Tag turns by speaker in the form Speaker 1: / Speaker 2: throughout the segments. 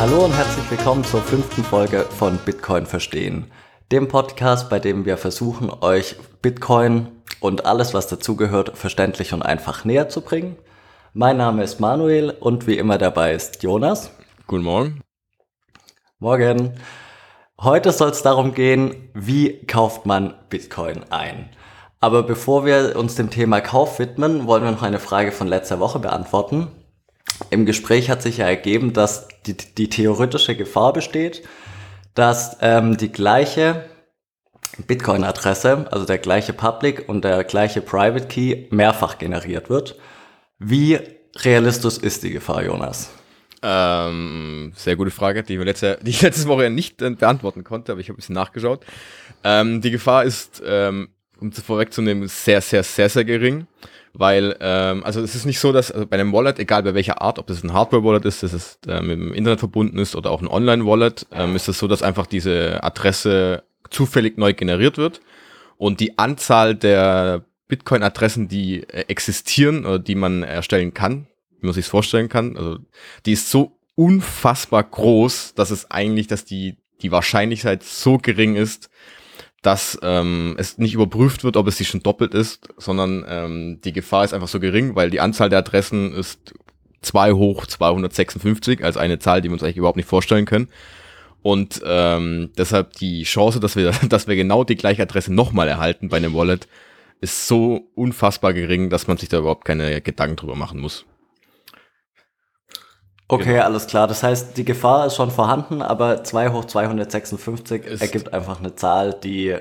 Speaker 1: Hallo und herzlich willkommen zur fünften Folge von Bitcoin verstehen, dem Podcast, bei dem wir versuchen, euch Bitcoin und alles, was dazugehört, verständlich und einfach näher zu bringen. Mein Name ist Manuel und wie immer dabei ist Jonas.
Speaker 2: Guten Morgen.
Speaker 1: Morgen. Heute soll es darum gehen, wie kauft man Bitcoin ein. Aber bevor wir uns dem Thema Kauf widmen, wollen wir noch eine Frage von letzter Woche beantworten. Im Gespräch hat sich ja ergeben, dass die, die theoretische Gefahr besteht, dass ähm, die gleiche Bitcoin-Adresse, also der gleiche Public und der gleiche Private Key mehrfach generiert wird. Wie realistisch ist die Gefahr, Jonas?
Speaker 2: Ähm, sehr gute Frage, die, letzte, die ich letzte Woche ja nicht äh, beantworten konnte, aber ich habe ein bisschen nachgeschaut. Ähm, die Gefahr ist, ähm, um es vorwegzunehmen, sehr, sehr, sehr, sehr gering. Weil, ähm, also es ist nicht so, dass also bei einem Wallet, egal bei welcher Art, ob das ein Hardware-Wallet ist, dass es äh, mit dem Internet verbunden ist oder auch ein Online-Wallet, ähm, ist es so, dass einfach diese Adresse zufällig neu generiert wird und die Anzahl der Bitcoin-Adressen, die äh, existieren oder die man erstellen kann, wie man sich vorstellen kann. Also die ist so unfassbar groß, dass es eigentlich, dass die, die Wahrscheinlichkeit so gering ist, dass ähm, es nicht überprüft wird, ob es sich schon doppelt ist, sondern ähm, die Gefahr ist einfach so gering, weil die Anzahl der Adressen ist 2 hoch 256, also eine Zahl, die wir uns eigentlich überhaupt nicht vorstellen können. Und ähm, deshalb die Chance, dass wir, dass wir genau die gleiche Adresse nochmal erhalten bei einem Wallet, ist so unfassbar gering, dass man sich da überhaupt keine Gedanken drüber machen muss.
Speaker 1: Okay, genau. alles klar. Das heißt, die Gefahr ist schon vorhanden, aber 2 hoch 256 ist ergibt einfach eine Zahl, die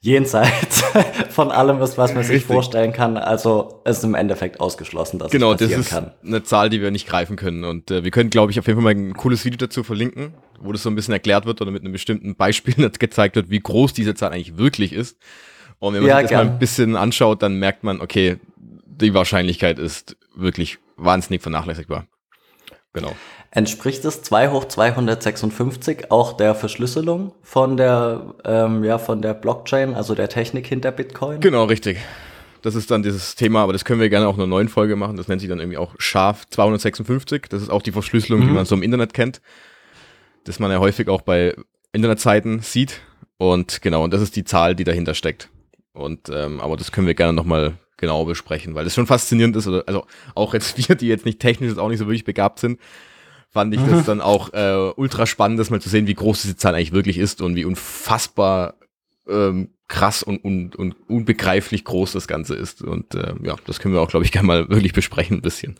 Speaker 1: jenseits von allem ist, was man sich vorstellen kann. Also ist im Endeffekt ausgeschlossen, dass
Speaker 2: genau,
Speaker 1: es passieren
Speaker 2: das ist kann. eine Zahl, die wir nicht greifen können. Und äh, wir können, glaube ich, auf jeden Fall mal ein cooles Video dazu verlinken, wo das so ein bisschen erklärt wird oder mit einem bestimmten Beispiel gezeigt wird, wie groß diese Zahl eigentlich wirklich ist. Und wenn man ja, sich das gern. mal ein bisschen anschaut, dann merkt man, okay, die Wahrscheinlichkeit ist wirklich wahnsinnig vernachlässigbar.
Speaker 1: Genau. Entspricht es 2 hoch 256 auch der Verschlüsselung von der, ähm, ja, von der Blockchain, also der Technik hinter Bitcoin?
Speaker 2: Genau, richtig. Das ist dann dieses Thema, aber das können wir gerne auch in einer neuen Folge machen. Das nennt sich dann irgendwie auch scharf 256. Das ist auch die Verschlüsselung, mhm. die man so im Internet kennt. Das man ja häufig auch bei Internetseiten sieht. Und genau, und das ist die Zahl, die dahinter steckt. Und ähm, aber das können wir gerne nochmal genau besprechen, weil das schon faszinierend ist. Also auch jetzt wir, die jetzt nicht technisch auch nicht so wirklich begabt sind, fand ich das dann auch äh, ultra spannend, das mal zu sehen, wie groß diese Zahl eigentlich wirklich ist und wie unfassbar ähm, krass und, und, und unbegreiflich groß das Ganze ist. Und äh, ja, das können wir auch, glaube ich, gerne mal wirklich besprechen ein bisschen.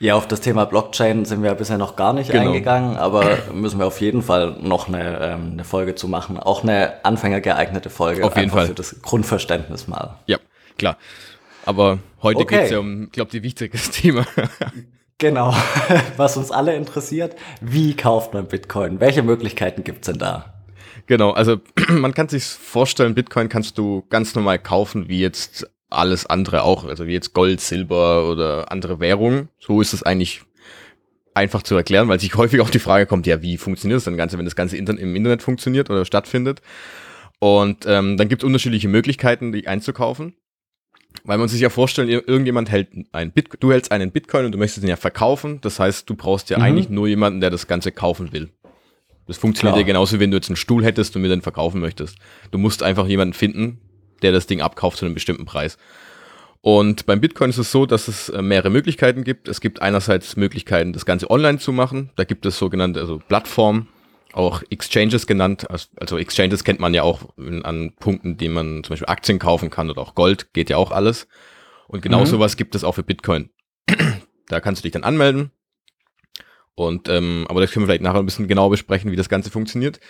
Speaker 1: Ja, auf das Thema Blockchain sind wir bisher noch gar nicht genau. eingegangen, aber müssen wir auf jeden Fall noch eine, ähm, eine Folge zu machen. Auch eine anfängergeeignete Folge.
Speaker 2: Auf jeden Fall.
Speaker 1: Für das Grundverständnis mal.
Speaker 2: Ja, klar. Aber heute okay. geht es ja um, ich glaube, die wichtigste Thema.
Speaker 1: genau, was uns alle interessiert. Wie kauft man Bitcoin? Welche Möglichkeiten gibt's denn da?
Speaker 2: Genau, also man kann sich vorstellen, Bitcoin kannst du ganz normal kaufen, wie jetzt alles andere auch, also wie jetzt Gold, Silber oder andere Währungen. So ist es eigentlich einfach zu erklären, weil sich häufig auch die Frage kommt, ja, wie funktioniert das dann Ganze, wenn das Ganze im Internet funktioniert oder stattfindet? Und ähm, dann gibt es unterschiedliche Möglichkeiten, die einzukaufen. Weil man sich ja vorstellen, irgendjemand hält ein Bit du hältst einen Bitcoin und du möchtest ihn ja verkaufen. Das heißt, du brauchst ja mhm. eigentlich nur jemanden, der das Ganze kaufen will. Das funktioniert Klar. ja genauso, wenn du jetzt einen Stuhl hättest und mir den verkaufen möchtest. Du musst einfach jemanden finden, der das Ding abkauft zu einem bestimmten Preis. Und beim Bitcoin ist es so, dass es äh, mehrere Möglichkeiten gibt. Es gibt einerseits Möglichkeiten, das Ganze online zu machen. Da gibt es sogenannte also Plattformen, auch Exchanges genannt. Also Exchanges kennt man ja auch an Punkten, die man zum Beispiel Aktien kaufen kann oder auch Gold, geht ja auch alles. Und genau mhm. sowas gibt es auch für Bitcoin. da kannst du dich dann anmelden. Und ähm, aber das können wir vielleicht nachher ein bisschen genauer besprechen, wie das Ganze funktioniert.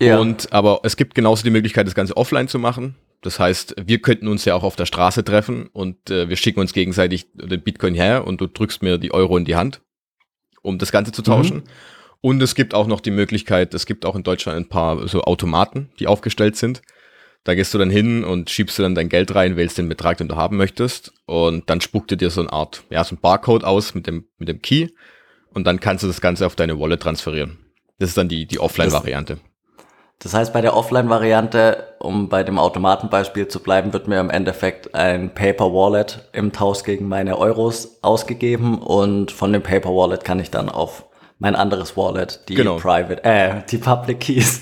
Speaker 2: Ja. Und aber es gibt genauso die Möglichkeit, das Ganze offline zu machen. Das heißt, wir könnten uns ja auch auf der Straße treffen und äh, wir schicken uns gegenseitig den Bitcoin her und du drückst mir die Euro in die Hand, um das Ganze zu tauschen. Mhm. Und es gibt auch noch die Möglichkeit, es gibt auch in Deutschland ein paar so Automaten, die aufgestellt sind. Da gehst du dann hin und schiebst du dann dein Geld rein, wählst den Betrag, den du haben möchtest. Und dann spuckt dir so eine Art, ja, so ein Barcode aus mit dem, mit dem Key. Und dann kannst du das Ganze auf deine Wallet transferieren. Das ist dann die, die Offline-Variante.
Speaker 1: Das heißt, bei der Offline-Variante, um bei dem Automatenbeispiel zu bleiben, wird mir im Endeffekt ein Paper Wallet im Tausch gegen meine Euros ausgegeben und von dem Paper Wallet kann ich dann auf mein anderes Wallet, die
Speaker 2: Genau.
Speaker 1: Private, äh, die Public Keys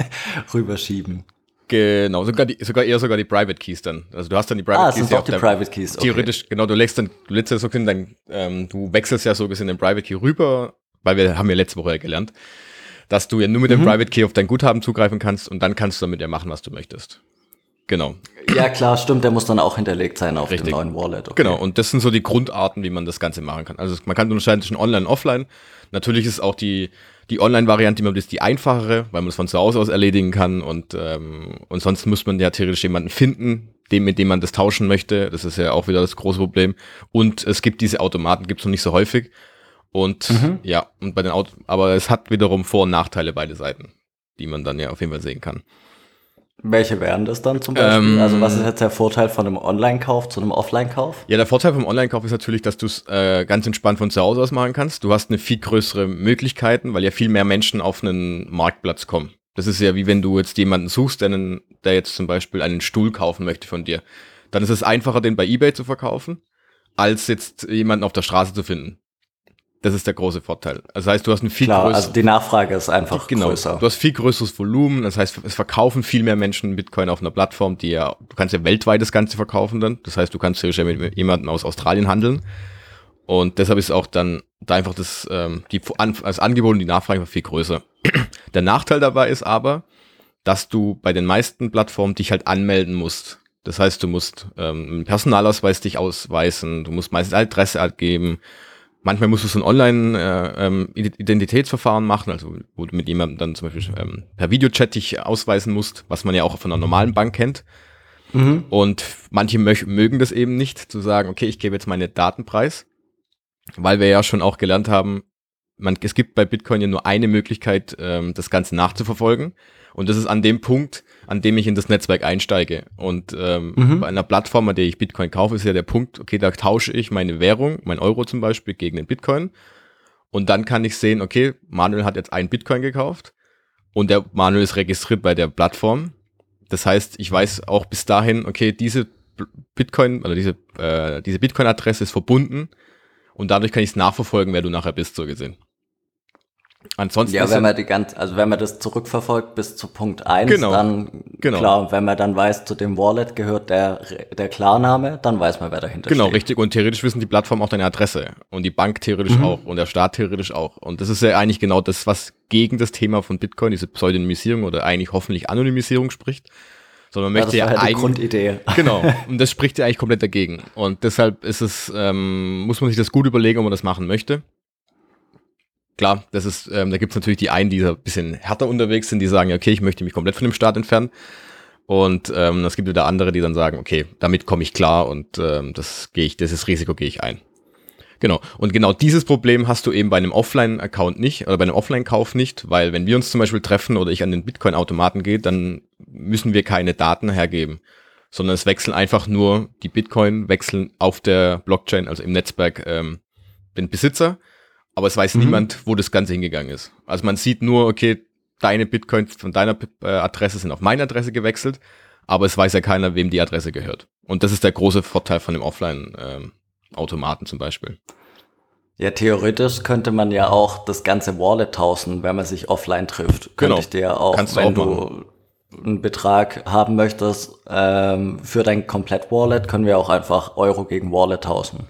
Speaker 1: rüberschieben.
Speaker 2: Genau, sogar, die, sogar eher sogar die Private Keys dann. Also du hast dann die Private
Speaker 1: Ah,
Speaker 2: Keys
Speaker 1: sind
Speaker 2: ja
Speaker 1: doch die Private Keys. Okay.
Speaker 2: Theoretisch, genau, du legst dann, du lädst ja so gesehen dein, ähm, du wechselst ja so gesehen den Private Key rüber, weil wir haben ja letzte Woche ja gelernt, dass du ja nur mit dem
Speaker 1: Mhm.
Speaker 2: Private Key auf dein Guthaben zugreifen kannst und dann kannst du damit ja machen, was du möchtest. Genau,
Speaker 1: Ja, klar, stimmt, der muss dann auch hinterlegt sein auf
Speaker 2: Richtig.
Speaker 1: dem neuen Wallet. Okay.
Speaker 2: genau. Und das sind so die Grundarten, wie man das Ganze machen kann. Also man kann unterscheiden zwischen Online und Offline. Natürlich ist auch die, die Online-Variante immer die einfachere, weil man es von zu Hause aus erledigen kann und, ähm, und sonst muss man ja theoretisch jemanden finden, dem, mit dem man das tauschen möchte. Das ist ja auch wieder das große Problem. Und es gibt diese Automaten, gibt es noch nicht so häufig. Und
Speaker 1: Mhm.
Speaker 2: ja, und bei den Auto, aber es hat wiederum Vor- und Nachteile beide Seiten, die man dann ja auf jeden Fall sehen kann.
Speaker 1: Welche wären das dann zum Beispiel?
Speaker 2: Ähm,
Speaker 1: also was ist jetzt der Vorteil von einem Online-Kauf zu einem Offline-Kauf?
Speaker 2: Ja, der Vorteil vom Online-Kauf ist natürlich, dass du es äh, ganz entspannt von zu Hause aus machen kannst. Du hast eine viel größere Möglichkeiten, weil ja viel mehr Menschen auf einen Marktplatz kommen. Das ist ja wie wenn du jetzt jemanden suchst, der, einen, der jetzt zum Beispiel einen Stuhl kaufen möchte von dir. Dann ist es einfacher, den bei eBay zu verkaufen, als jetzt jemanden auf der Straße zu finden. Das ist der große Vorteil. Das heißt, du hast einen viel
Speaker 1: Klar,
Speaker 2: größeren
Speaker 1: also die Nachfrage ist einfach
Speaker 2: Genau.
Speaker 1: größer.
Speaker 2: Du hast viel größeres Volumen. Das heißt, es verkaufen viel mehr Menschen Bitcoin auf einer Plattform, die ja, du kannst ja weltweit das Ganze verkaufen dann. Das heißt, du kannst ja mit jemandem aus Australien handeln. Und deshalb ist auch dann da einfach das, ähm, die, das Angebot und die Nachfrage einfach viel größer. Der Nachteil dabei ist aber, dass du bei den meisten Plattformen dich halt anmelden musst. Das heißt, du musst ähm, einen Personalausweis dich ausweisen, du musst meistens eine Adresse abgeben. Manchmal musst du so ein Online-Identitätsverfahren machen, also wo du mit jemandem dann zum Beispiel ähm, per Videochat dich ausweisen musst, was man ja auch von einer normalen Bank kennt.
Speaker 1: Mhm.
Speaker 2: Und manche mögen das eben nicht, zu sagen, okay, ich gebe jetzt meine Daten preis, weil wir ja schon auch gelernt haben, man, es gibt bei Bitcoin ja nur eine Möglichkeit, ähm, das Ganze nachzuverfolgen. Und das ist an dem Punkt, an dem ich in das Netzwerk einsteige. Und ähm,
Speaker 1: Mhm.
Speaker 2: bei einer Plattform, an der ich Bitcoin kaufe, ist ja der Punkt, okay, da tausche ich meine Währung, mein Euro zum Beispiel, gegen den Bitcoin. Und dann kann ich sehen, okay, Manuel hat jetzt einen Bitcoin gekauft und der Manuel ist registriert bei der Plattform. Das heißt, ich weiß auch bis dahin, okay, diese Bitcoin oder diese, äh, diese Bitcoin-Adresse ist verbunden und dadurch kann ich es nachverfolgen, wer du nachher bist, so gesehen. Ansonsten
Speaker 1: Ja, wenn man die ganz, also wenn man das zurückverfolgt bis zu Punkt 1,
Speaker 2: Genau.
Speaker 1: dann
Speaker 2: Genau.
Speaker 1: klar, und wenn man dann weiß, zu dem Wallet gehört der, der Klarname, dann weiß man, wer dahinter
Speaker 2: Genau,
Speaker 1: steht.
Speaker 2: richtig. Und theoretisch wissen die Plattformen auch deine Adresse. Und die Bank theoretisch
Speaker 1: Mhm.
Speaker 2: auch. Und der Staat theoretisch auch. Und das ist ja eigentlich genau das, was gegen das Thema von Bitcoin, diese Pseudonymisierung oder eigentlich hoffentlich Anonymisierung spricht. Sondern man
Speaker 1: Ja,
Speaker 2: möchte
Speaker 1: das
Speaker 2: ja,
Speaker 1: war ja die
Speaker 2: eigentlich.
Speaker 1: Grundidee.
Speaker 2: Genau. Und das spricht ja eigentlich komplett dagegen. Und deshalb ist es, ähm, muss man sich das gut überlegen, ob man das machen möchte. Klar, das ist, ähm, da gibt es natürlich die einen, die ein bisschen härter unterwegs sind, die sagen, okay, ich möchte mich komplett von dem Staat entfernen. Und ähm, es gibt wieder andere, die dann sagen, okay, damit komme ich klar und ähm, das gehe ich, dieses Risiko gehe ich ein. Genau. Und genau dieses Problem hast du eben bei einem Offline-Account nicht oder bei einem Offline-Kauf nicht, weil wenn wir uns zum Beispiel treffen oder ich an den Bitcoin-Automaten gehe, dann müssen wir keine Daten hergeben, sondern es wechseln einfach nur die Bitcoin wechseln auf der Blockchain, also im Netzwerk, ähm, den Besitzer, aber es weiß
Speaker 1: Mhm.
Speaker 2: niemand, wo das Ganze hingegangen ist. Also man sieht nur, okay, deine Bitcoin von deiner äh, Adresse sind auf meine Adresse gewechselt, aber es weiß ja keiner, wem die Adresse gehört. Und das ist der große Vorteil von dem Offline-Automaten zum Beispiel.
Speaker 1: Ja, theoretisch könnte man ja auch das ganze Wallet tauschen, wenn man sich offline trifft. Könnte
Speaker 2: Genau.
Speaker 1: ich dir auch,
Speaker 2: Kannst du
Speaker 1: wenn
Speaker 2: auch
Speaker 1: du einen Betrag haben möchtest ähm, für dein Komplett-Wallet, können wir auch einfach Euro gegen Wallet tauschen.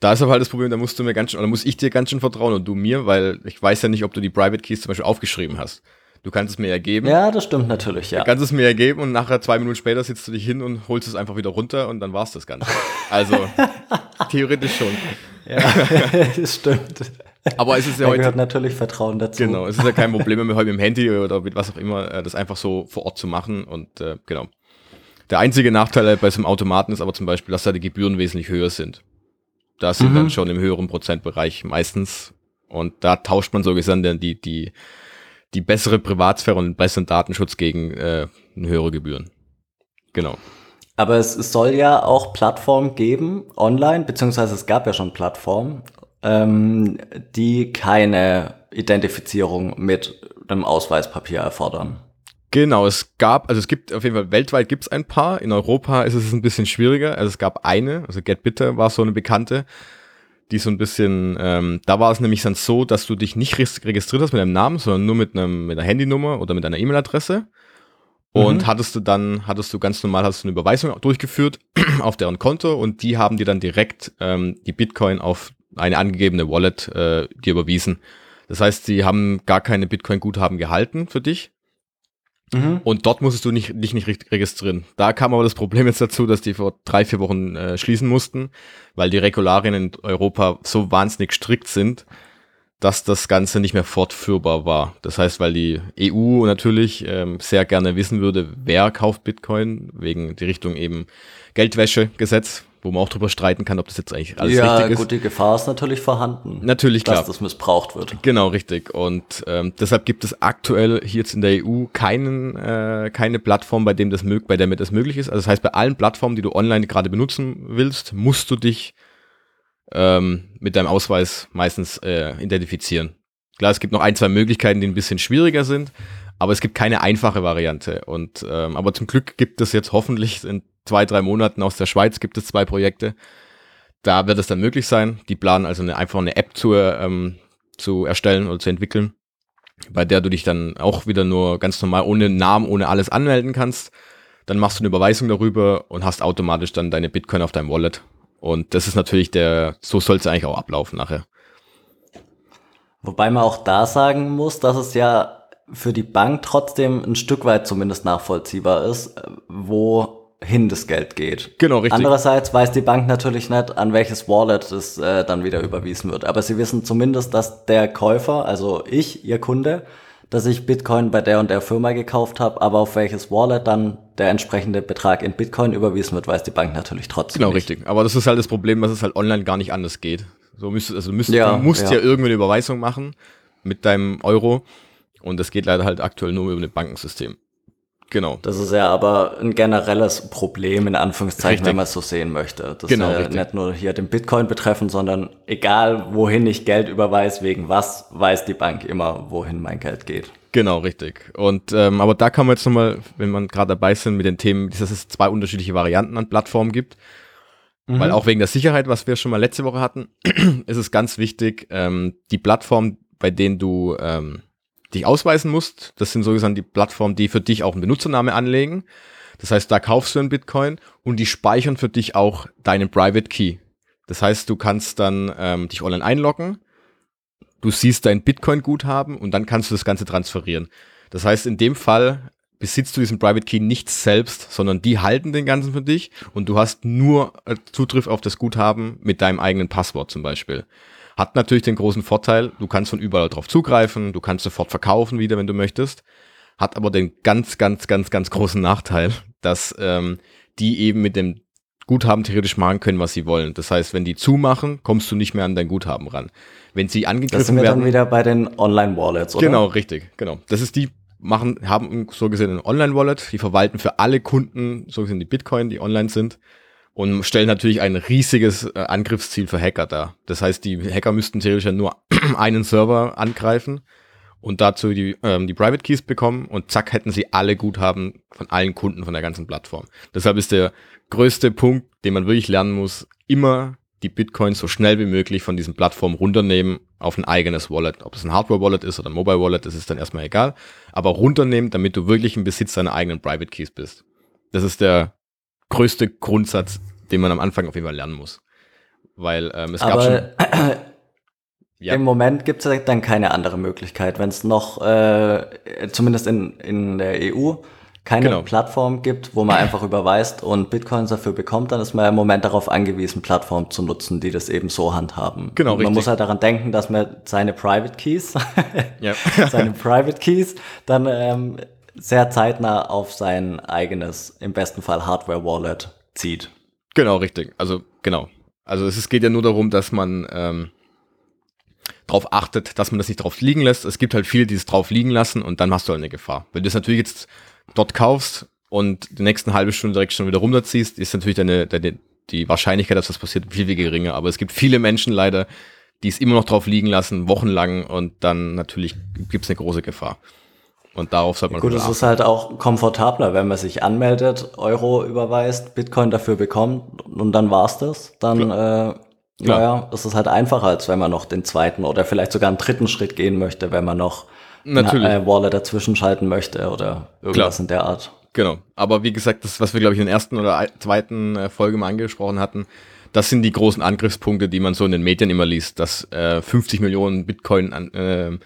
Speaker 2: Da ist aber halt das Problem, da musst du mir ganz schön, oder muss ich dir ganz schön vertrauen und du mir, weil ich weiß ja nicht, ob du die Private Keys zum Beispiel aufgeschrieben hast. Du kannst es mir ja geben.
Speaker 1: Ja, das stimmt natürlich, ja.
Speaker 2: Du kannst es mir ja geben und nachher zwei Minuten später sitzt du dich hin und holst es einfach wieder runter und dann war's das Ganze. Also theoretisch schon.
Speaker 1: Ja, das stimmt.
Speaker 2: Aber es ist ja
Speaker 1: Da
Speaker 2: heute
Speaker 1: gehört natürlich Vertrauen dazu.
Speaker 2: Genau, es ist ja kein Problem mehr mit heute mit dem Handy oder mit was auch immer, äh, das einfach so vor Ort zu machen und äh, genau. Der einzige Nachteil bei so einem Automaten ist aber zum Beispiel, dass da die Gebühren wesentlich höher sind. Da sind
Speaker 1: Mhm.
Speaker 2: dann schon im höheren Prozentbereich meistens und da tauscht man so gesehen dann die, die, die bessere Privatsphäre und den besseren Datenschutz gegen äh, höhere Gebühren. Genau.
Speaker 1: Aber es, es soll ja auch Plattformen geben, online, beziehungsweise es gab ja schon Plattformen, ähm, die keine Identifizierung mit einem Ausweispapier erfordern.
Speaker 2: Genau, es gab, also es gibt auf jeden Fall, weltweit gibt es ein paar. In Europa ist es ein bisschen schwieriger. Also es gab eine, also GetBitter war so eine bekannte. die so ein bisschen, ähm, da war es nämlich dann so, dass du dich nicht registriert hast mit deinem Namen, sondern nur mit, einem, mit einer Handynummer oder mit einer E-Mail-Adresse. Und mhm. hattest du dann, hattest du ganz normal, hast du eine Überweisung durchgeführt auf deren Konto und die haben dir dann direkt ähm, die Bitcoin auf eine angegebene Wallet äh, dir überwiesen. Das heißt, sie haben gar keine Bitcoin-Guthaben gehalten für dich. Mhm. Und dort musstest du nicht, dich nicht registrieren. Da kam aber das Problem jetzt dazu, dass die vor drei, vier Wochen äh, schließen mussten, weil die Regularien in Europa so wahnsinnig strikt sind, dass das Ganze nicht mehr fortführbar war. Das heißt, weil die EU natürlich ähm, sehr gerne wissen würde, wer kauft Bitcoin, wegen die Richtung eben Geldwäschegesetz, wo man auch drüber streiten kann, ob das jetzt eigentlich alles ja, richtig ist. Ja, gut,
Speaker 1: die Gefahr ist natürlich vorhanden.
Speaker 2: Natürlich,
Speaker 1: dass
Speaker 2: klar.
Speaker 1: Dass das missbraucht wird.
Speaker 2: Genau, richtig. Und ähm, deshalb gibt es aktuell hier jetzt in der EU keinen, äh, keine Plattform, bei dem das mög bei der das möglich ist. Also das heißt, bei allen Plattformen, die du online gerade benutzen willst, musst du dich ähm, mit deinem Ausweis meistens äh, identifizieren. Klar, es gibt noch ein, zwei Möglichkeiten, die ein bisschen schwieriger sind, aber es gibt keine einfache Variante. Und ähm, aber zum Glück gibt es jetzt hoffentlich in zwei, drei Monaten aus der Schweiz gibt es zwei Projekte. Da wird es dann möglich sein. Die planen also eine, einfach eine App zu, ähm, zu erstellen oder zu entwickeln, bei der du dich dann auch wieder nur ganz normal ohne Namen, ohne alles anmelden kannst. Dann machst du eine Überweisung darüber und hast automatisch dann deine Bitcoin auf deinem Wallet und das ist natürlich der, so soll es eigentlich auch ablaufen nachher.
Speaker 1: Wobei man auch da sagen muss, dass es ja für die Bank trotzdem ein Stück weit zumindest nachvollziehbar ist, wohin das Geld geht.
Speaker 2: Genau, richtig.
Speaker 1: Andererseits weiß die Bank natürlich nicht, an welches Wallet es äh, dann wieder überwiesen wird. Aber sie wissen zumindest, dass der Käufer, also ich, ihr Kunde, dass ich Bitcoin bei der und der Firma gekauft habe, aber auf welches Wallet dann der entsprechende Betrag in Bitcoin überwiesen wird, weiß die Bank natürlich trotzdem.
Speaker 2: Genau, nicht. richtig. Aber das ist halt das Problem, dass es halt online gar nicht anders geht. So müsstest, also müsst, ja, du musst ja. ja irgendwie eine Überweisung machen mit deinem Euro und das geht leider halt aktuell nur über ein Bankensystem. Genau.
Speaker 1: Das ist ja aber ein generelles Problem, in Anführungszeichen, richtig. wenn man es so sehen möchte. Das genau, ist ja nicht nur hier den Bitcoin betreffen, sondern egal, wohin ich Geld überweise, wegen was, weiß die Bank immer, wohin mein Geld geht.
Speaker 2: Genau, richtig. Und ähm, aber da kann man jetzt nochmal, wenn man gerade dabei sind mit den Themen, dass es zwei unterschiedliche Varianten an Plattformen gibt. Mhm. Weil auch wegen der Sicherheit, was wir schon mal letzte Woche hatten, ist es ganz wichtig, ähm, die Plattform, bei denen du ähm, dich ausweisen musst. Das sind sozusagen die Plattformen, die für dich auch einen Benutzername anlegen. Das heißt, da kaufst du einen Bitcoin und die speichern für dich auch deinen Private Key. Das heißt, du kannst dann ähm, dich online einloggen, du siehst dein Bitcoin-Guthaben und dann kannst du das Ganze transferieren. Das heißt, in dem Fall besitzt du diesen Private Key nicht selbst, sondern die halten den ganzen für dich und du hast nur äh, Zugriff auf das Guthaben mit deinem eigenen Passwort zum Beispiel. Hat natürlich den großen Vorteil, du kannst von überall drauf zugreifen, du kannst sofort verkaufen wieder, wenn du möchtest. Hat aber den ganz, ganz, ganz, ganz großen Nachteil, dass ähm, die eben mit dem Guthaben theoretisch machen können, was sie wollen. Das heißt, wenn die zumachen, kommst du nicht mehr an dein Guthaben ran. Wenn sie angegriffen das sind wir werden,
Speaker 1: dann wieder bei den Online-Wallets,
Speaker 2: oder? Genau, richtig, genau. Das ist die machen, haben so gesehen ein Online-Wallet, die verwalten für alle Kunden so gesehen die Bitcoin, die online sind und stellen natürlich ein riesiges äh, Angriffsziel für Hacker dar. Das heißt, die Hacker müssten theoretisch ja nur einen Server angreifen und dazu die, ähm, die Private Keys bekommen und zack hätten sie alle Guthaben von allen Kunden von der ganzen Plattform. Deshalb ist der größte Punkt, den man wirklich lernen muss, immer die Bitcoins so schnell wie möglich von diesen Plattformen runternehmen auf ein eigenes Wallet. Ob es ein Hardware-Wallet ist oder ein Mobile-Wallet, das ist dann erstmal egal. Aber runternehmen, damit du wirklich im Besitz deiner eigenen Private Keys bist. Das ist der größte Grundsatz, den man am Anfang auf jeden Fall lernen muss. Weil ähm, es gab schon.
Speaker 1: ja. Im Moment gibt es dann keine andere Möglichkeit, wenn es noch, äh, zumindest in, in der EU, keine genau. Plattform gibt, wo man einfach überweist und Bitcoins dafür bekommt, dann ist man im Moment darauf angewiesen, Plattformen zu nutzen, die das eben so handhaben.
Speaker 2: Genau,
Speaker 1: man
Speaker 2: richtig.
Speaker 1: muss halt daran denken, dass man seine Private Keys, seine Private Keys dann ähm, sehr zeitnah auf sein eigenes, im besten Fall Hardware-Wallet zieht.
Speaker 2: Genau, richtig. Also genau. Also es geht ja nur darum, dass man ähm, darauf achtet, dass man das nicht drauf liegen lässt. Es gibt halt viele, die es drauf liegen lassen und dann hast du halt eine Gefahr. Wenn du es natürlich jetzt dort kaufst und die nächsten halbe Stunde direkt schon wieder runterziehst, ist natürlich deine, deine, die Wahrscheinlichkeit, dass das passiert, viel, viel geringer. Aber es gibt viele Menschen leider, die es immer noch drauf liegen lassen, wochenlang und dann natürlich gibt es eine große Gefahr. Und darauf sollte man
Speaker 1: Gut, es ist halt auch komfortabler, wenn man sich anmeldet, Euro überweist, Bitcoin dafür bekommt und dann war's das. Dann äh, Klar. Naja, es ist halt einfacher, als wenn man noch den zweiten oder vielleicht sogar einen dritten Schritt gehen möchte, wenn man noch
Speaker 2: Natürlich.
Speaker 1: eine Wallet dazwischen schalten möchte oder irgendwas Klar. in der Art.
Speaker 2: Genau. Aber wie gesagt, das, was wir, glaube ich, in der ersten oder zweiten äh, Folge mal angesprochen hatten, das sind die großen Angriffspunkte, die man so in den Medien immer liest, dass äh, 50 Millionen Bitcoin an, äh,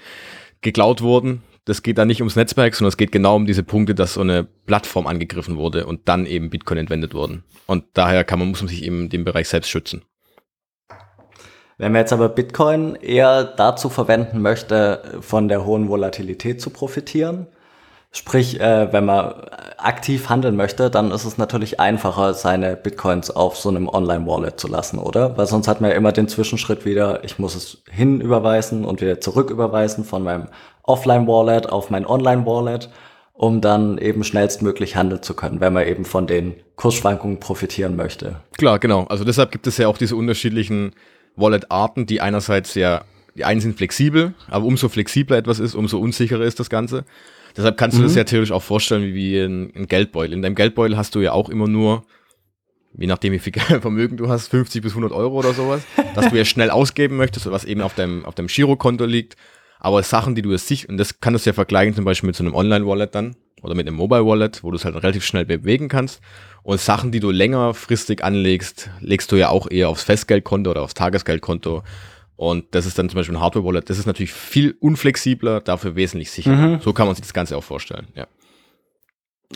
Speaker 2: geklaut wurden. Das geht da nicht ums Netzwerk, sondern es geht genau um diese Punkte, dass so eine Plattform angegriffen wurde und dann eben Bitcoin entwendet wurden. Und daher kann man, muss man sich eben in dem Bereich selbst schützen.
Speaker 1: Wenn man jetzt aber Bitcoin eher dazu verwenden möchte, von der hohen Volatilität zu profitieren, sprich, äh, wenn man aktiv handeln möchte, dann ist es natürlich einfacher, seine Bitcoins auf so einem Online-Wallet zu lassen, oder? Weil sonst hat man ja immer den Zwischenschritt wieder, ich muss es hinüberweisen und wieder zurücküberweisen von meinem Offline-Wallet auf mein Online-Wallet, um dann eben schnellstmöglich handeln zu können, wenn man eben von den Kursschwankungen profitieren möchte.
Speaker 2: Klar, genau. Also deshalb gibt es ja auch diese unterschiedlichen Wallet-Arten, die einerseits ja, die einen sind flexibel, aber umso flexibler etwas ist, umso unsicherer ist das Ganze. Deshalb kannst du mhm. das ja theoretisch auch vorstellen wie, wie ein, ein Geldbeutel. In deinem Geldbeutel hast du ja auch immer nur, je nachdem wie viel Vermögen du hast, 50 bis 100 Euro oder sowas, dass du ja schnell ausgeben möchtest, was eben auf deinem, auf deinem Girokonto liegt. Aber Sachen, die du jetzt sich, und das kannst du ja vergleichen zum Beispiel mit so einem Online-Wallet dann oder mit einem Mobile-Wallet, wo du es halt relativ schnell bewegen kannst. Und Sachen, die du längerfristig anlegst, legst du ja auch eher aufs Festgeldkonto oder aufs Tagesgeldkonto. Und das ist dann zum Beispiel ein Hardware-Wallet. Das ist natürlich viel unflexibler, dafür wesentlich sicherer. Mhm. So kann man sich das Ganze auch vorstellen, ja.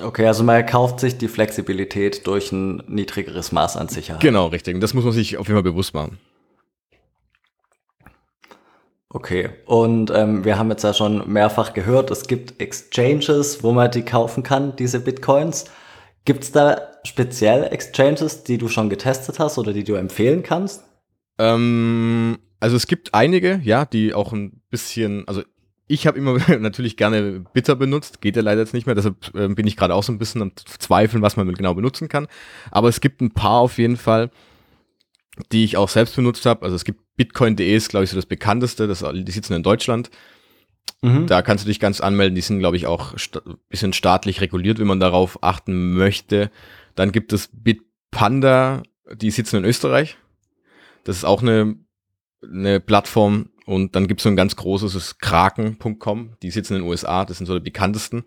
Speaker 1: Okay, also man erkauft sich die Flexibilität durch ein niedrigeres Maß an Sicherheit.
Speaker 2: Genau, richtig. Und das muss man sich auf jeden Fall bewusst machen.
Speaker 1: Okay, und ähm, wir haben jetzt ja schon mehrfach gehört, es gibt Exchanges, wo man die kaufen kann, diese Bitcoins. Gibt es da speziell Exchanges, die du schon getestet hast oder die du empfehlen kannst?
Speaker 2: Ähm, also es gibt einige, ja, die auch ein bisschen, also ich habe immer natürlich gerne Bitter benutzt, geht ja leider jetzt nicht mehr, deshalb äh, bin ich gerade auch so ein bisschen am Zweifeln, was man genau benutzen kann. Aber es gibt ein paar auf jeden Fall, die ich auch selbst benutzt habe. Also es gibt Bitcoin.de ist, glaube ich, so das bekannteste, das, die sitzen in Deutschland. Mhm. Da kannst du dich ganz anmelden. Die sind, glaube ich, auch sta bisschen staatlich reguliert, wenn man darauf achten möchte. Dann gibt es Bitpanda, die sitzen in Österreich. Das ist auch eine, eine Plattform. Und dann gibt es so ein ganz großes, das ist kraken.com. Die sitzen in den USA. Das sind so die bekanntesten.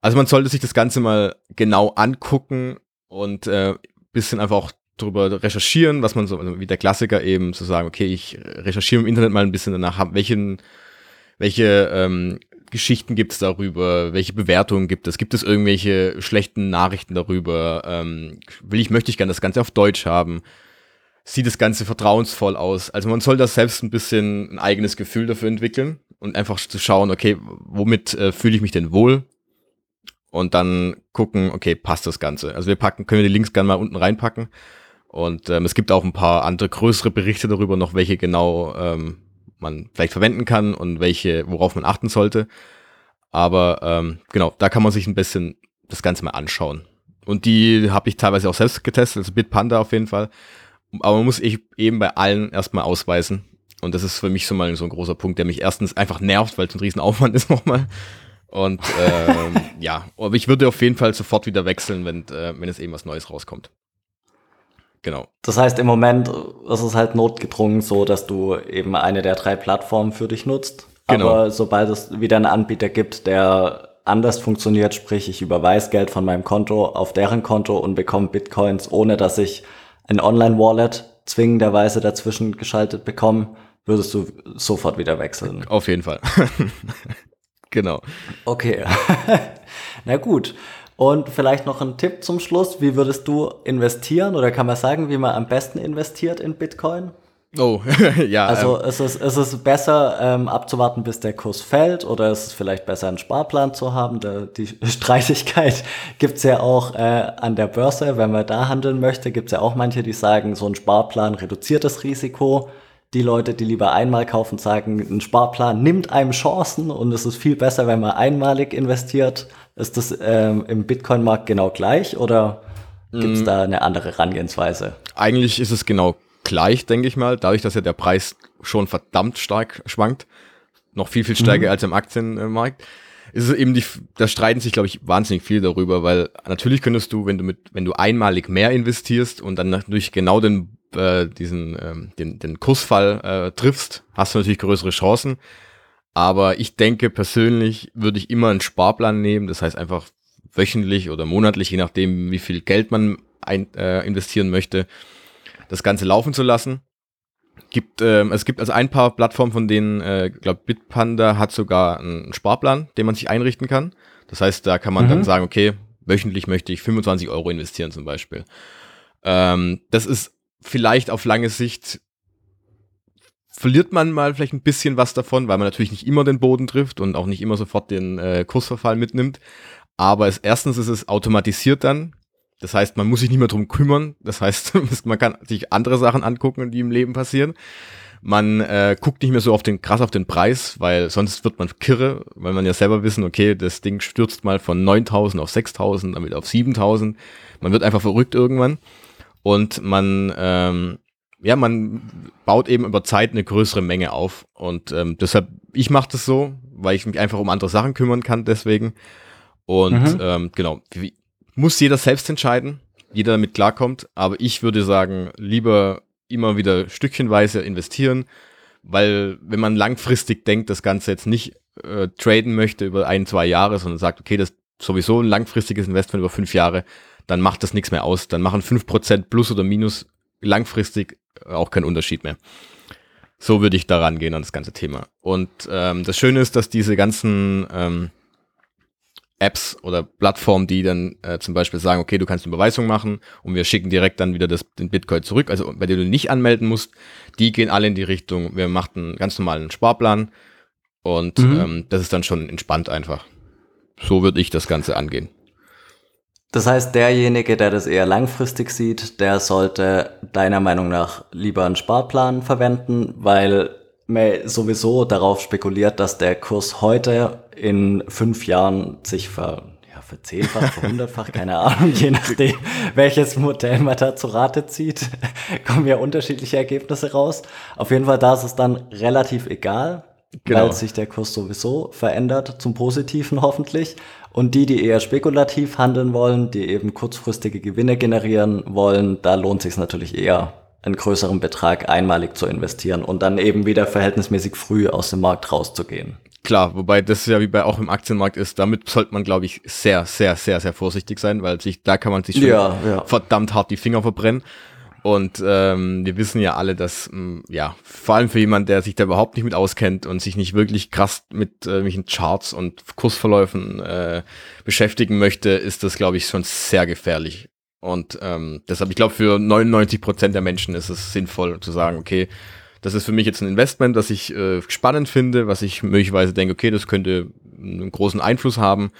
Speaker 2: Also man sollte sich das Ganze mal genau angucken und äh, bisschen einfach auch drüber recherchieren, was man so, also wie der Klassiker eben zu sagen, okay, ich recherchiere im Internet mal ein bisschen danach, welchen welche ähm, Geschichten gibt es darüber? Welche Bewertungen gibt es? Gibt es irgendwelche schlechten Nachrichten darüber? Ähm, will ich, möchte ich gerne das Ganze auf Deutsch haben? Sieht das Ganze vertrauensvoll aus? Also man soll das selbst ein bisschen ein eigenes Gefühl dafür entwickeln und einfach zu schauen, okay, womit äh, fühle ich mich denn wohl? Und dann gucken, okay, passt das Ganze. Also wir packen, können wir die Links gerne mal unten reinpacken. Und ähm, es gibt auch ein paar andere größere Berichte darüber noch, welche genau ähm, man vielleicht verwenden kann und welche, worauf man achten sollte. Aber ähm, genau, da kann man sich ein bisschen das Ganze mal anschauen. Und die habe ich teilweise auch selbst getestet, also Bitpanda auf jeden Fall. Aber man muss ich eben bei allen erstmal ausweisen. Und das ist für mich so mal so ein großer Punkt, der mich erstens einfach nervt, weil es ein Riesenaufwand ist nochmal. Und ähm, ja, aber ich würde auf jeden Fall sofort wieder wechseln, wenn, äh, wenn es eben was Neues rauskommt. Genau.
Speaker 1: Das heißt, im Moment ist es halt notgedrungen so, dass du eben eine der drei Plattformen für dich nutzt. Genau. Aber sobald es wieder einen Anbieter gibt, der anders funktioniert, sprich ich überweise Geld von meinem Konto auf deren Konto und bekomme Bitcoins, ohne dass ich ein Online-Wallet zwingenderweise dazwischen geschaltet bekomme, würdest du sofort wieder wechseln.
Speaker 2: Auf jeden Fall. genau.
Speaker 1: Okay. Na gut. Und vielleicht noch ein Tipp zum Schluss. Wie würdest du investieren oder kann man sagen, wie man am besten investiert in Bitcoin?
Speaker 2: Oh, ja.
Speaker 1: Also ähm. ist, es, ist es besser ähm, abzuwarten, bis der Kurs fällt oder ist es vielleicht besser, einen Sparplan zu haben? Da, die Streitigkeit gibt's ja auch äh, an der Börse. Wenn man da handeln möchte, gibt's ja auch manche, die sagen, so ein Sparplan reduziert das Risiko. Die Leute, die lieber einmal kaufen, sagen, ein Sparplan nimmt einem Chancen und es ist viel besser, wenn man einmalig investiert ist das ähm, im Bitcoin-Markt genau gleich oder gibt es mm. da eine andere Herangehensweise?
Speaker 2: Eigentlich ist es genau gleich, denke ich mal, dadurch, dass ja der Preis schon verdammt stark schwankt, noch viel, viel stärker mhm. als im Aktienmarkt, ist es eben die, da streiten sich, glaube ich, wahnsinnig viel darüber, weil natürlich könntest du, wenn du mit, wenn du einmalig mehr investierst und dann natürlich genau den äh, diesen ähm, den, den Kursfall äh, triffst, hast du natürlich größere Chancen. Aber ich denke persönlich würde ich immer einen Sparplan nehmen, das heißt einfach wöchentlich oder monatlich, je nachdem, wie viel Geld man ein, äh, investieren möchte, das Ganze laufen zu lassen. Gibt, ähm, es gibt also ein paar Plattformen, von denen, äh, glaube Bitpanda hat sogar einen Sparplan, den man sich einrichten kann. Das heißt, da kann man mhm. dann sagen, okay, wöchentlich möchte ich 25 Euro investieren zum Beispiel. Ähm, das ist vielleicht auf lange Sicht verliert man mal vielleicht ein bisschen was davon, weil man natürlich nicht immer den Boden trifft und auch nicht immer sofort den äh, Kursverfall mitnimmt. Aber es, erstens ist es automatisiert dann. Das heißt, man muss sich nicht mehr drum kümmern. Das heißt, man kann sich andere Sachen angucken, die im Leben passieren. Man äh, guckt nicht mehr so auf den krass auf den Preis, weil sonst wird man kirre, weil man ja selber wissen, okay, das Ding stürzt mal von 9000 auf 6000, damit auf 7000. Man wird einfach verrückt irgendwann und man ähm, ja, man baut eben über Zeit eine größere Menge auf und ähm, deshalb ich mache das so, weil ich mich einfach um andere Sachen kümmern kann deswegen und mhm. ähm, genau, wie, muss jeder selbst entscheiden, jeder damit klarkommt, aber ich würde sagen, lieber immer wieder stückchenweise investieren, weil wenn man langfristig denkt, das Ganze jetzt nicht äh, traden möchte über ein, zwei Jahre, sondern sagt, okay, das ist sowieso ein langfristiges Investment über fünf Jahre, dann macht das nichts mehr aus. Dann machen fünf Prozent plus oder minus langfristig auch keinen Unterschied mehr. So würde ich daran gehen an das ganze Thema. Und ähm, das Schöne ist, dass diese ganzen ähm, Apps oder Plattformen, die dann äh, zum Beispiel sagen, okay, du kannst eine Überweisung machen und wir schicken direkt dann wieder das, den Bitcoin zurück, also bei denen du nicht anmelden musst, die gehen alle in die Richtung, wir machen einen ganz normalen Sparplan und mhm. ähm, das ist dann schon entspannt einfach. So würde ich das Ganze angehen.
Speaker 1: Das heißt, derjenige, der das eher langfristig sieht, der sollte deiner Meinung nach lieber einen Sparplan verwenden, weil man sowieso darauf spekuliert, dass der Kurs heute in fünf Jahren sich ver, ja, verzehnfacht, verhundertfacht, keine Ahnung, je nachdem, welches Modell man da zu Rate zieht, kommen ja unterschiedliche Ergebnisse raus. Auf jeden Fall, da ist es dann relativ egal, genau. weil sich der Kurs sowieso verändert, zum Positiven hoffentlich. Und die, die eher spekulativ handeln wollen, die eben kurzfristige Gewinne generieren wollen, da lohnt sich natürlich eher, einen größeren Betrag einmalig zu investieren und dann eben wieder verhältnismäßig früh aus dem Markt rauszugehen.
Speaker 2: Klar, wobei das ja wie bei auch im Aktienmarkt ist, damit sollte man, glaube ich, sehr, sehr, sehr, sehr vorsichtig sein, weil sich, da kann man sich schon ja, ja. verdammt hart die Finger verbrennen. Und ähm, wir wissen ja alle, dass, mh, mm, ja, vor allem für jemanden, der sich da überhaupt nicht mit auskennt und sich nicht wirklich krass mit äh, Charts und Kursverläufen äh, beschäftigen möchte, ist das, glaube ich, schon sehr gefährlich. Und ähm, deshalb, ich glaube, für 99 Prozent der Menschen ist es sinnvoll zu sagen, okay, das ist für mich jetzt ein Investment, das ich äh, spannend finde, was ich möglicherweise denke, okay, das könnte einen großen Einfluss haben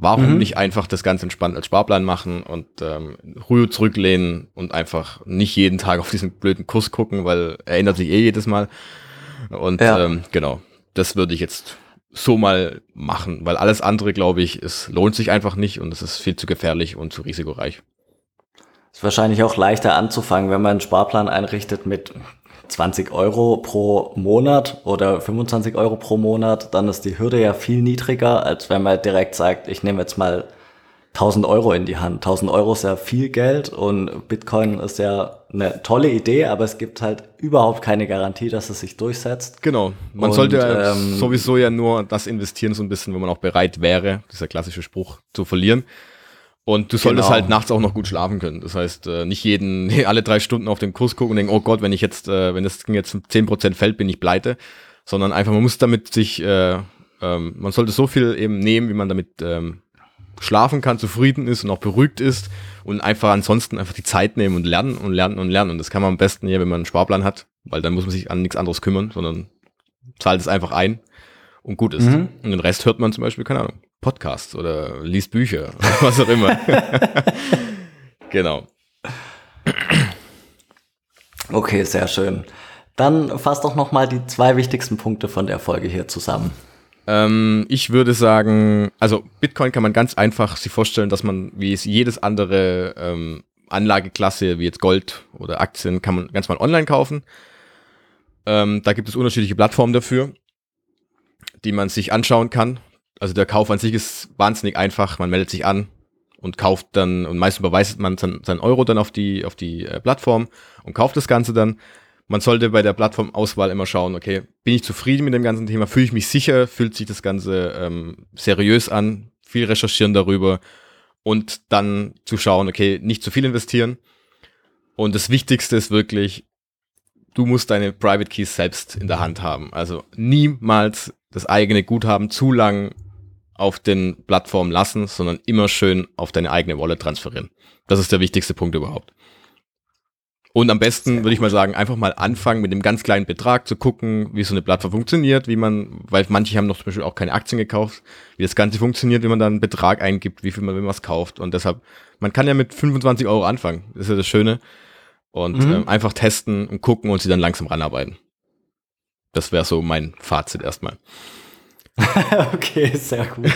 Speaker 2: Warum mhm. nicht einfach das ganz entspannt als Sparplan machen und ähm, Ruhe zurücklehnen und einfach nicht jeden Tag auf diesen blöden Kurs gucken, weil er ändert sich eh jedes Mal. Und ja. ähm, genau, das würde ich jetzt so mal machen, weil alles andere, glaube ich, es lohnt sich einfach nicht und es ist viel zu gefährlich und zu risikoreich.
Speaker 1: Ist wahrscheinlich auch leichter anzufangen, wenn man einen Sparplan einrichtet mit 20 Euro pro Monat oder 25 Euro pro Monat, dann ist die Hürde ja viel niedriger, als wenn man direkt sagt, ich nehme jetzt mal 1000 Euro in die Hand. 1000 Euro ist ja viel Geld und Bitcoin ist ja eine tolle Idee, aber es gibt halt überhaupt keine Garantie, dass es sich durchsetzt.
Speaker 2: Genau. Man und, sollte ähm, sowieso ja nur das investieren, so ein bisschen, wo man auch bereit wäre, dieser klassische Spruch, zu verlieren. Und du solltest genau. halt nachts auch noch gut schlafen können. Das heißt, äh, nicht jeden, alle drei Stunden auf den Kurs gucken und denken, oh Gott, wenn ich jetzt, äh, wenn das Ding jetzt 10% fällt, bin ich pleite. Sondern einfach, man muss damit sich, äh, ähm, man sollte so viel eben nehmen, wie man damit ähm, schlafen kann, zufrieden ist und auch beruhigt ist und einfach ansonsten einfach die Zeit nehmen und lernen und lernen und lernen. Und das kann man am besten hier, wenn man einen Sparplan hat, weil dann muss man sich an nichts anderes kümmern, sondern zahlt es einfach ein und gut ist. Mhm. Und den Rest hört man zum Beispiel, keine Ahnung, Podcasts oder liest Bücher oder was auch immer. genau.
Speaker 1: Okay, sehr schön. Dann fass doch noch mal die zwei wichtigsten Punkte von der Folge hier zusammen.
Speaker 2: Ähm, ich würde sagen, also Bitcoin kann man ganz einfach sich vorstellen, dass man, wie es jedes andere ähm, Anlageklasse, wie jetzt Gold oder Aktien, kann man ganz mal online kaufen. Ähm, da gibt es unterschiedliche Plattformen dafür, die man sich anschauen kann also der Kauf an sich ist wahnsinnig einfach. Man meldet sich an, und kauft dann, und meist überweist man sein, sein Euro dann auf die, auf die äh, Plattform und kauft das Ganze dann. Man sollte bei der Plattformauswahl immer schauen, okay, bin ich zufrieden mit dem ganzen Thema, fühle ich mich sicher, fühlt sich das Ganze ähm, seriös an, viel recherchieren darüber und dann zu schauen, okay, nicht zu viel investieren. Und das Wichtigste ist wirklich, du musst deine Private Keys selbst in der Hand haben. Also niemals das eigene Guthaben zu lang auf den Plattformen lassen, sondern immer schön auf deine eigene Wallet transferieren. Das ist der wichtigste Punkt überhaupt. Und am besten würde ich mal sagen, einfach mal anfangen mit einem ganz kleinen Betrag zu gucken, wie so eine Plattform funktioniert, wie man, weil manche haben noch zum Beispiel auch keine Aktien gekauft, wie das Ganze funktioniert, wie man dann einen Betrag eingibt, wie viel man, wenn man was kauft. Und deshalb, man kann ja mit 25 Euro anfangen. Das ist ja das Schöne. Und mhm. ähm, einfach testen und gucken und sie dann langsam ranarbeiten. Das wäre so mein Fazit erstmal.
Speaker 1: okay, sehr gut.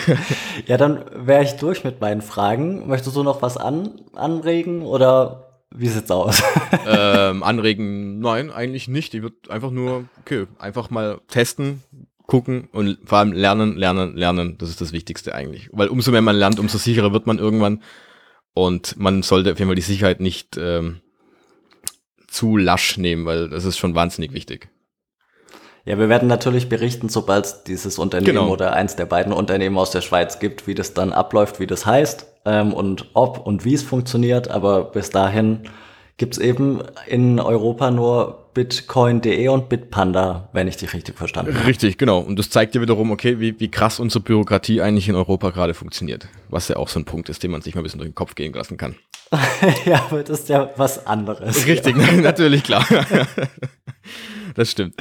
Speaker 1: ja, dann wäre ich durch mit meinen Fragen. Möchtest du noch was an, anregen oder wie sieht's aus?
Speaker 2: ähm, anregen, nein, eigentlich nicht. Ich würde einfach nur, okay, einfach mal testen, gucken und vor allem lernen, lernen, lernen. Das ist das Wichtigste eigentlich. Weil umso mehr man lernt, umso sicherer wird man irgendwann. Und man sollte auf jeden Fall die Sicherheit nicht ähm, zu lasch nehmen, weil das ist schon wahnsinnig wichtig.
Speaker 1: Ja, wir werden natürlich berichten, sobald es dieses Unternehmen genau. oder eins der beiden Unternehmen aus der Schweiz gibt, wie das dann abläuft, wie das heißt ähm, und ob und wie es funktioniert. Aber bis dahin gibt's eben in Europa nur bitcoin.de und bitpanda, wenn ich dich richtig verstanden habe.
Speaker 2: Richtig, genau. Und das zeigt dir wiederum, okay, wie, wie krass unsere Bürokratie eigentlich in Europa gerade funktioniert. Was ja auch so ein Punkt ist, den man sich mal ein bisschen durch den Kopf gehen lassen kann.
Speaker 1: ja, aber das ist ja was anderes.
Speaker 2: Richtig, ja. natürlich, klar. das stimmt.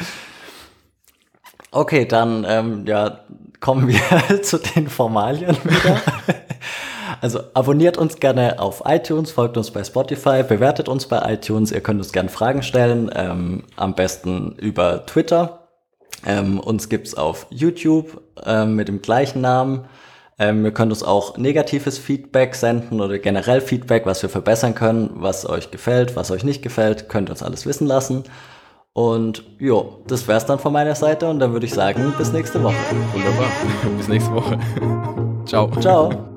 Speaker 1: Okay, dann ähm, ja, kommen wir zu den Formalien wieder. Also abonniert uns gerne auf iTunes, folgt uns bei Spotify, bewertet uns bei iTunes. Ihr könnt uns gerne Fragen stellen, ähm, am besten über Twitter. Ähm, uns gibt's auf YouTube ähm, mit dem gleichen Namen. Ähm, ihr könnt uns auch negatives Feedback senden oder generell Feedback, was wir verbessern können, was euch gefällt, was euch nicht gefällt, könnt ihr uns alles wissen lassen. Und jo, das wär's dann von meiner Seite und dann würde ich sagen, bis nächste Woche.
Speaker 2: Wunderbar. bis nächste Woche. Ciao.
Speaker 1: Ciao.